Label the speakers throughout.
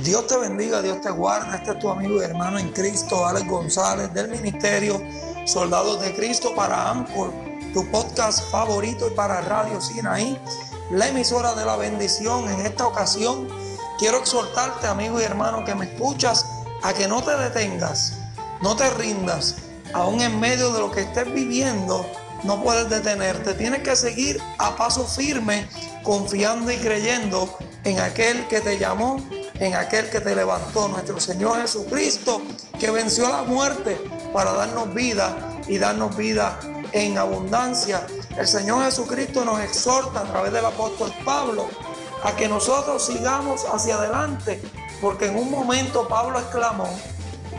Speaker 1: Dios te bendiga, Dios te guarde. Este es tu amigo y hermano en Cristo, Alex González, del Ministerio Soldados de Cristo para Anchor, tu podcast favorito y para Radio Sinaí, la emisora de la bendición. En esta ocasión quiero exhortarte, amigo y hermano, que me escuchas, a que no te detengas, no te rindas, aún en medio de lo que estés viviendo. No puedes detenerte, tienes que seguir a paso firme, confiando y creyendo en aquel que te llamó en aquel que te levantó, nuestro Señor Jesucristo, que venció la muerte para darnos vida y darnos vida en abundancia. El Señor Jesucristo nos exhorta a través del apóstol Pablo a que nosotros sigamos hacia adelante, porque en un momento Pablo exclamó,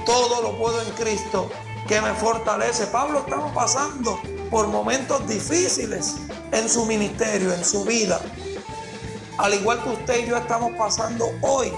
Speaker 1: todo lo puedo en Cristo que me fortalece. Pablo estaba pasando por momentos difíciles en su ministerio, en su vida. Al igual que usted y yo estamos pasando hoy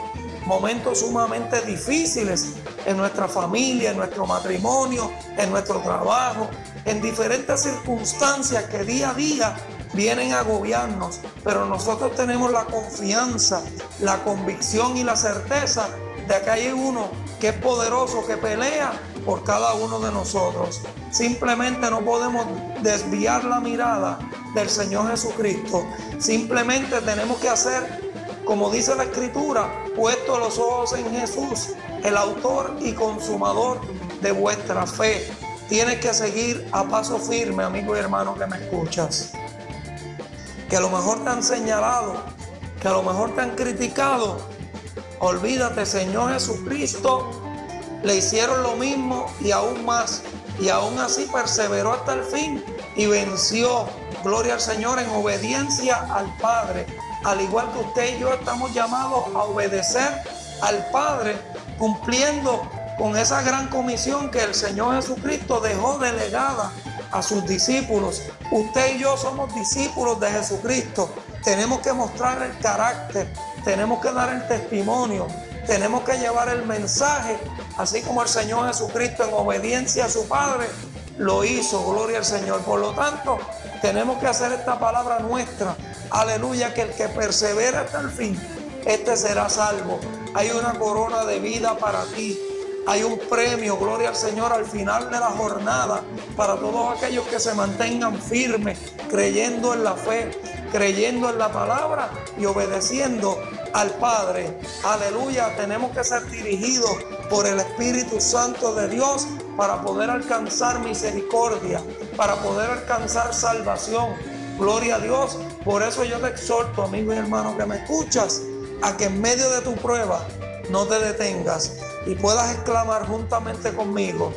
Speaker 1: momentos sumamente difíciles en nuestra familia, en nuestro matrimonio, en nuestro trabajo, en diferentes circunstancias que día a día vienen a agobiarnos, pero nosotros tenemos la confianza, la convicción y la certeza de que hay uno que es poderoso, que pelea por cada uno de nosotros. Simplemente no podemos desviar la mirada del Señor Jesucristo. Simplemente tenemos que hacer como dice la escritura, puesto los ojos en Jesús, el autor y consumador de vuestra fe. Tienes que seguir a paso firme, amigo y hermano que me escuchas. Que a lo mejor te han señalado, que a lo mejor te han criticado. Olvídate, Señor Jesucristo, le hicieron lo mismo y aún más. Y aún así perseveró hasta el fin y venció. Gloria al Señor en obediencia al Padre al igual que usted y yo estamos llamados a obedecer al Padre, cumpliendo con esa gran comisión que el Señor Jesucristo dejó delegada a sus discípulos. Usted y yo somos discípulos de Jesucristo. Tenemos que mostrar el carácter, tenemos que dar el testimonio, tenemos que llevar el mensaje, así como el Señor Jesucristo en obediencia a su Padre lo hizo, gloria al Señor. Por lo tanto, tenemos que hacer esta palabra nuestra Aleluya, que el que persevera hasta el fin, este será salvo. Hay una corona de vida para ti. Hay un premio, gloria al Señor, al final de la jornada para todos aquellos que se mantengan firmes, creyendo en la fe, creyendo en la palabra y obedeciendo al Padre. Aleluya, tenemos que ser dirigidos por el Espíritu Santo de Dios para poder alcanzar misericordia, para poder alcanzar salvación Gloria a Dios. Por eso yo te exhorto, amigo y hermano que me escuchas, a que en medio de tu prueba no te detengas y puedas exclamar juntamente conmigo,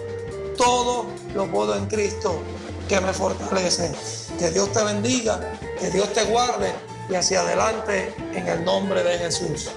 Speaker 1: todo lo puedo en Cristo que me fortalece. Que Dios te bendiga, que Dios te guarde y hacia adelante en el nombre de Jesús.